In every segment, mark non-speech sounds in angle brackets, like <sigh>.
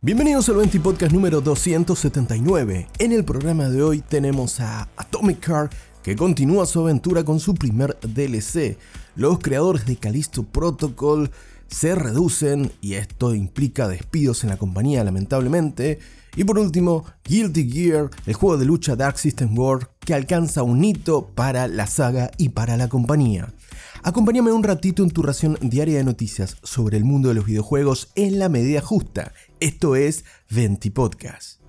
Bienvenidos al 20 Podcast número 279. En el programa de hoy tenemos a Atomic Car que continúa su aventura con su primer DLC. Los creadores de Callisto Protocol se reducen y esto implica despidos en la compañía lamentablemente. Y por último, Guilty Gear, el juego de lucha Dark System War que alcanza un hito para la saga y para la compañía. Acompáñame un ratito en tu ración diaria de noticias sobre el mundo de los videojuegos en la medida justa. Esto es Venti Podcast.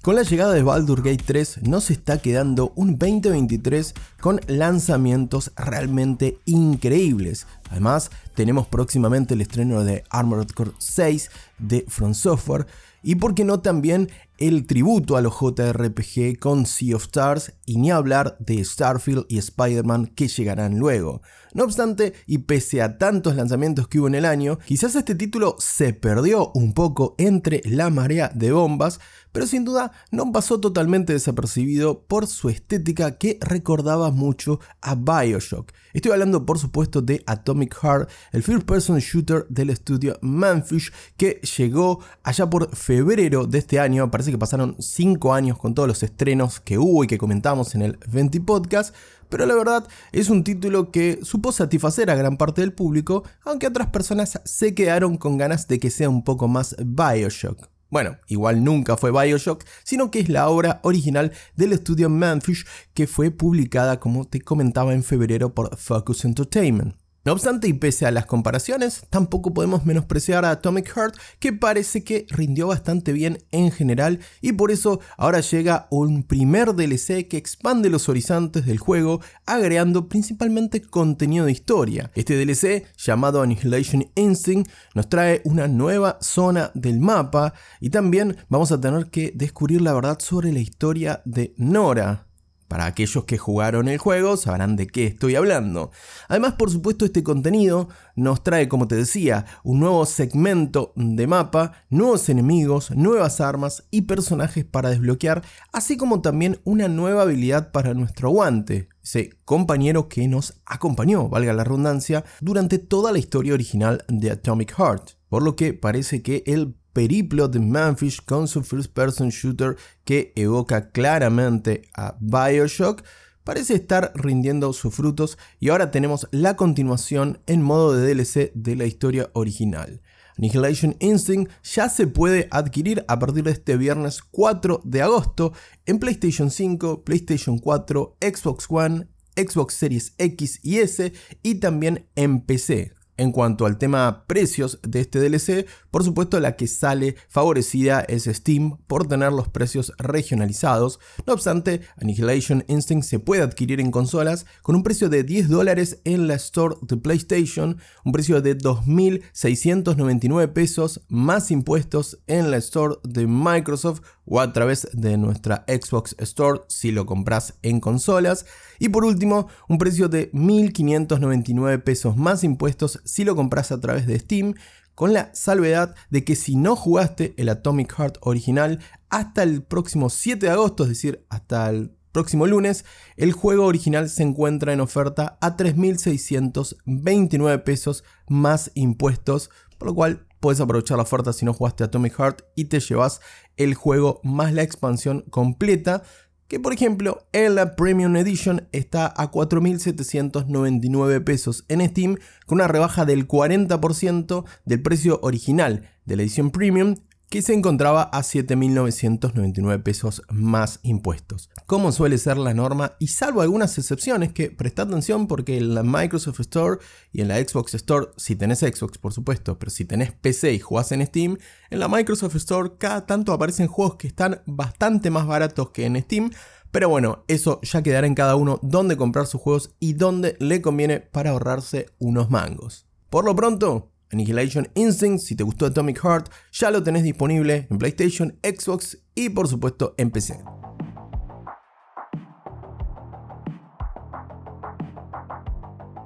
Con la llegada de Baldur Gate 3 nos está quedando un 2023 con lanzamientos realmente increíbles. Además, tenemos próximamente el estreno de Armored Core 6 de From Software y por qué no también el tributo a los JRPG con Sea of Stars y ni hablar de Starfield y Spider-Man que llegarán luego. No obstante, y pese a tantos lanzamientos que hubo en el año, quizás este título se perdió un poco entre la marea de bombas, pero sin duda no pasó totalmente desapercibido por su estética que recordaba mucho a Bioshock. Estoy hablando por supuesto de Atomic Heart, el first person shooter del estudio Manfish que llegó allá por febrero de este año, parece que pasaron 5 años con todos los estrenos que hubo y que comentamos en el 20 podcast, pero la verdad es un título que supo satisfacer a gran parte del público, aunque otras personas se quedaron con ganas de que sea un poco más Bioshock. Bueno, igual nunca fue Bioshock, sino que es la obra original del estudio Manfish que fue publicada, como te comentaba, en febrero por Focus Entertainment. No obstante, y pese a las comparaciones, tampoco podemos menospreciar a Atomic Heart, que parece que rindió bastante bien en general, y por eso ahora llega un primer DLC que expande los horizontes del juego, agregando principalmente contenido de historia. Este DLC, llamado Annihilation Instinct, nos trae una nueva zona del mapa, y también vamos a tener que descubrir la verdad sobre la historia de Nora, para aquellos que jugaron el juego sabrán de qué estoy hablando. Además, por supuesto, este contenido nos trae, como te decía, un nuevo segmento de mapa, nuevos enemigos, nuevas armas y personajes para desbloquear, así como también una nueva habilidad para nuestro guante, ese compañero que nos acompañó, valga la redundancia, durante toda la historia original de Atomic Heart. Por lo que parece que el periplo de Manfish con su first person shooter que evoca claramente a Bioshock, parece estar rindiendo sus frutos y ahora tenemos la continuación en modo de DLC de la historia original. Annihilation Instinct ya se puede adquirir a partir de este viernes 4 de agosto en PlayStation 5, PlayStation 4, Xbox One, Xbox Series X y S y también en PC. En cuanto al tema precios de este DLC, por supuesto la que sale favorecida es Steam por tener los precios regionalizados. No obstante, Annihilation Instinct se puede adquirir en consolas con un precio de 10 dólares en la Store de PlayStation, un precio de 2.699 pesos más impuestos en la Store de Microsoft o a través de nuestra Xbox Store si lo compras en consolas. Y por último, un precio de 1.599 pesos más impuestos si lo compras a través de Steam, con la salvedad de que si no jugaste el Atomic Heart original hasta el próximo 7 de agosto, es decir, hasta el próximo lunes, el juego original se encuentra en oferta a 3.629 pesos más impuestos, por lo cual puedes aprovechar la oferta si no jugaste Atomic Heart y te llevas el juego más la expansión completa que por ejemplo en la Premium Edition está a 4.799 pesos en Steam con una rebaja del 40% del precio original de la edición Premium que se encontraba a 7.999 pesos más impuestos. Como suele ser la norma, y salvo algunas excepciones que presta atención porque en la Microsoft Store y en la Xbox Store, si tenés Xbox por supuesto, pero si tenés PC y jugás en Steam, en la Microsoft Store cada tanto aparecen juegos que están bastante más baratos que en Steam, pero bueno, eso ya quedará en cada uno dónde comprar sus juegos y dónde le conviene para ahorrarse unos mangos. Por lo pronto, Annihilation Instinct, si te gustó Atomic Heart, ya lo tenés disponible en PlayStation, Xbox y por supuesto en PC.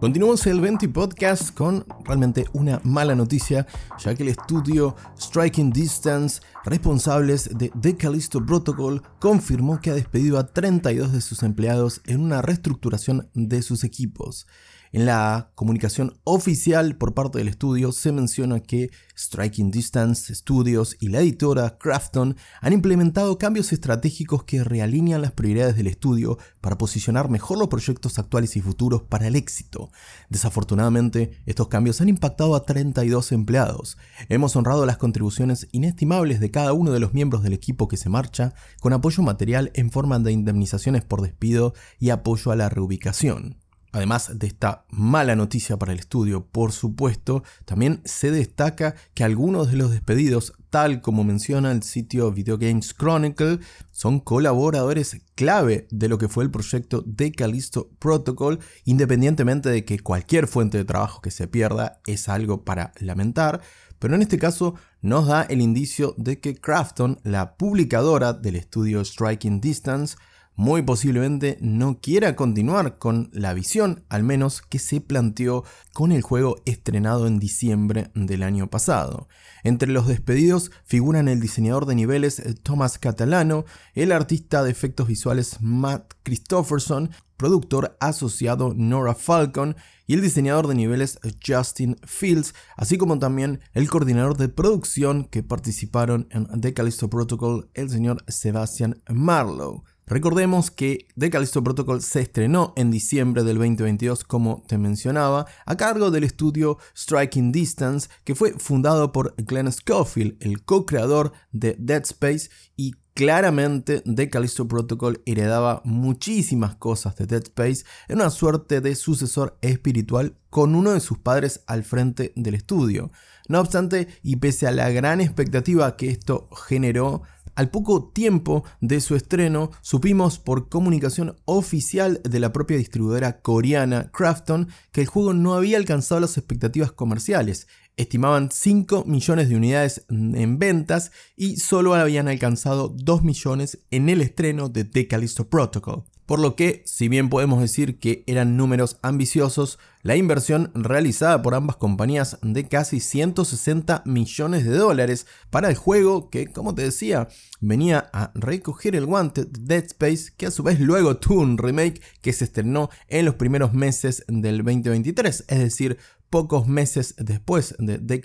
Continuamos el 20 podcast con realmente una mala noticia, ya que el estudio Striking Distance, responsables de The Callisto Protocol, confirmó que ha despedido a 32 de sus empleados en una reestructuración de sus equipos. En la comunicación oficial por parte del estudio se menciona que Striking Distance Studios y la editora Crafton han implementado cambios estratégicos que realinean las prioridades del estudio para posicionar mejor los proyectos actuales y futuros para el éxito. Desafortunadamente, estos cambios han impactado a 32 empleados. Hemos honrado las contribuciones inestimables de cada uno de los miembros del equipo que se marcha, con apoyo material en forma de indemnizaciones por despido y apoyo a la reubicación. Además de esta mala noticia para el estudio, por supuesto, también se destaca que algunos de los despedidos, tal como menciona el sitio Video Games Chronicle, son colaboradores clave de lo que fue el proyecto de Callisto Protocol, independientemente de que cualquier fuente de trabajo que se pierda es algo para lamentar, pero en este caso nos da el indicio de que Crafton, la publicadora del estudio Striking Distance, muy posiblemente no quiera continuar con la visión, al menos que se planteó con el juego estrenado en diciembre del año pasado. Entre los despedidos figuran el diseñador de niveles eh, Thomas Catalano, el artista de efectos visuales Matt Christopherson, productor asociado Nora Falcon y el diseñador de niveles eh, Justin Fields, así como también el coordinador de producción que participaron en The Callisto Protocol, el señor Sebastian Marlowe. Recordemos que The Callisto Protocol se estrenó en diciembre del 2022, como te mencionaba, a cargo del estudio Striking Distance, que fue fundado por Glenn Schofield, el co-creador de Dead Space, y claramente The Callisto Protocol heredaba muchísimas cosas de Dead Space en una suerte de sucesor espiritual con uno de sus padres al frente del estudio. No obstante, y pese a la gran expectativa que esto generó, al poco tiempo de su estreno, supimos por comunicación oficial de la propia distribuidora coreana Crafton que el juego no había alcanzado las expectativas comerciales. Estimaban 5 millones de unidades en ventas y solo habían alcanzado 2 millones en el estreno de The Callisto Protocol. Por lo que, si bien podemos decir que eran números ambiciosos, la inversión realizada por ambas compañías de casi 160 millones de dólares para el juego que, como te decía, venía a recoger el guante de Dead Space, que a su vez luego tuvo un remake que se estrenó en los primeros meses del 2023, es decir, pocos meses después de The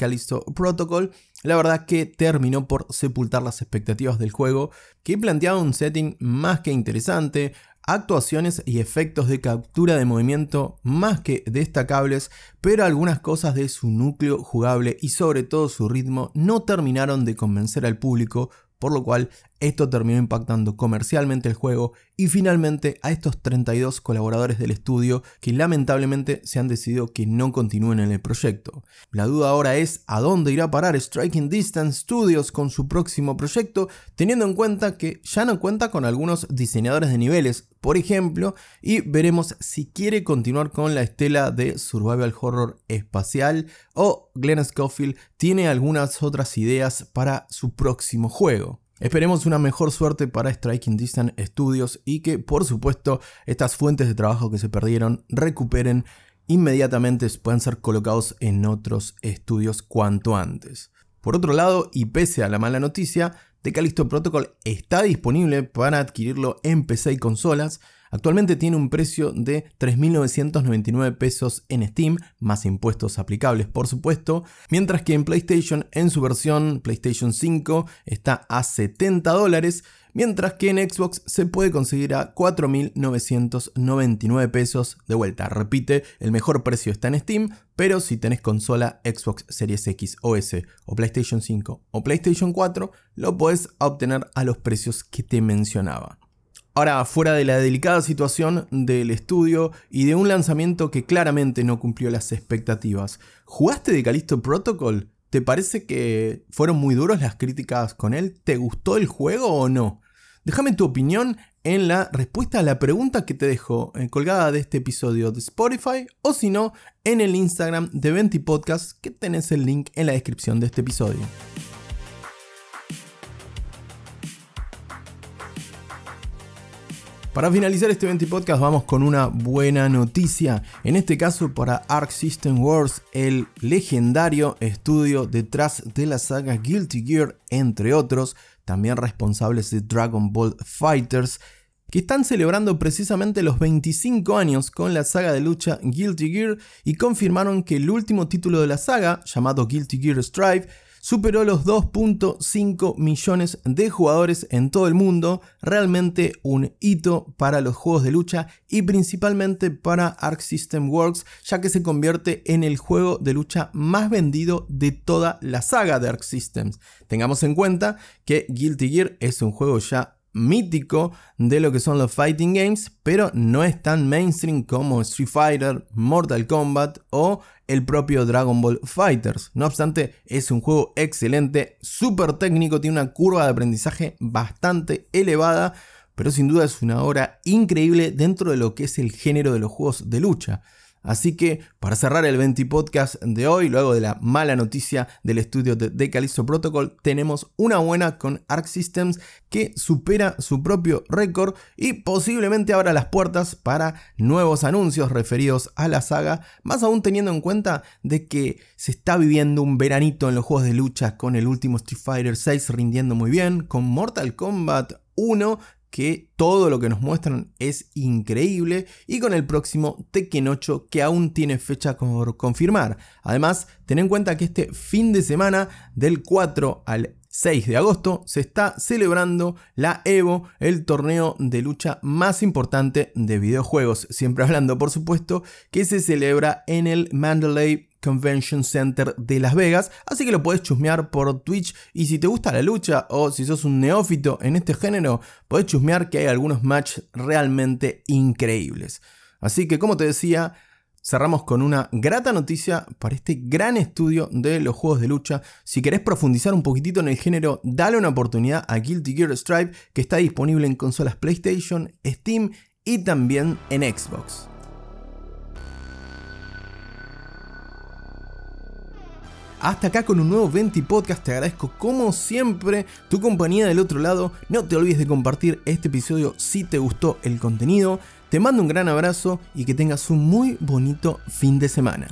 Protocol, la verdad que terminó por sepultar las expectativas del juego, que planteaba un setting más que interesante, actuaciones y efectos de captura de movimiento más que destacables, pero algunas cosas de su núcleo jugable y sobre todo su ritmo no terminaron de convencer al público, por lo cual esto terminó impactando comercialmente el juego y finalmente a estos 32 colaboradores del estudio que lamentablemente se han decidido que no continúen en el proyecto. La duda ahora es a dónde irá a parar Striking Distance Studios con su próximo proyecto, teniendo en cuenta que ya no cuenta con algunos diseñadores de niveles, por ejemplo, y veremos si quiere continuar con la estela de survival horror espacial o Glenn Schofield tiene algunas otras ideas para su próximo juego. Esperemos una mejor suerte para Striking Distance Studios y que, por supuesto, estas fuentes de trabajo que se perdieron recuperen inmediatamente, puedan ser colocados en otros estudios cuanto antes. Por otro lado, y pese a la mala noticia, The Callisto Protocol está disponible para adquirirlo en PC y consolas, Actualmente tiene un precio de 3.999 pesos en Steam, más impuestos aplicables por supuesto, mientras que en PlayStation en su versión PlayStation 5 está a 70 dólares, mientras que en Xbox se puede conseguir a 4.999 pesos. De vuelta, repite, el mejor precio está en Steam, pero si tenés consola Xbox Series X o S o PlayStation 5 o PlayStation 4, lo puedes obtener a los precios que te mencionaba. Ahora, fuera de la delicada situación del estudio y de un lanzamiento que claramente no cumplió las expectativas, ¿jugaste de Callisto Protocol? ¿Te parece que fueron muy duros las críticas con él? ¿Te gustó el juego o no? Déjame tu opinión en la respuesta a la pregunta que te dejo eh, colgada de este episodio de Spotify o si no, en el Instagram de Venti Podcast que tenés el link en la descripción de este episodio. Para finalizar este 20 podcast vamos con una buena noticia, en este caso para Arc System Wars, el legendario estudio detrás de la saga Guilty Gear, entre otros, también responsables de Dragon Ball Fighters. que están celebrando precisamente los 25 años con la saga de lucha Guilty Gear y confirmaron que el último título de la saga, llamado Guilty Gear Strive, superó los 2.5 millones de jugadores en todo el mundo, realmente un hito para los juegos de lucha y principalmente para Arc System Works, ya que se convierte en el juego de lucha más vendido de toda la saga de Arc Systems. Tengamos en cuenta que Guilty Gear es un juego ya mítico de lo que son los fighting games, pero no es tan mainstream como Street Fighter, Mortal Kombat o el propio Dragon Ball Fighters. No obstante, es un juego excelente, súper técnico, tiene una curva de aprendizaje bastante elevada, pero sin duda es una obra increíble dentro de lo que es el género de los juegos de lucha. Así que para cerrar el 20 podcast de hoy, luego de la mala noticia del estudio de, de Callisto Protocol, tenemos una buena con Arc Systems que supera su propio récord y posiblemente abra las puertas para nuevos anuncios referidos a la saga, más aún teniendo en cuenta de que se está viviendo un veranito en los juegos de lucha con el último Street Fighter 6 rindiendo muy bien, con Mortal Kombat 1 que todo lo que nos muestran es increíble y con el próximo Tekken 8 que aún tiene fecha por confirmar. Además, ten en cuenta que este fin de semana del 4 al 6 de agosto se está celebrando la Evo, el torneo de lucha más importante de videojuegos, siempre <laughs> hablando por supuesto, que se celebra en el Mandalay Convention Center de Las Vegas, así que lo puedes chusmear por Twitch y si te gusta la lucha o si sos un neófito en este género, podés chusmear que hay algunos matches realmente increíbles. Así que como te decía, cerramos con una grata noticia para este gran estudio de los juegos de lucha. Si querés profundizar un poquitito en el género, dale una oportunidad a Guilty Gear Strive que está disponible en consolas PlayStation, Steam y también en Xbox. Hasta acá con un nuevo Venti Podcast. Te agradezco como siempre tu compañía del otro lado. No te olvides de compartir este episodio si te gustó el contenido. Te mando un gran abrazo y que tengas un muy bonito fin de semana.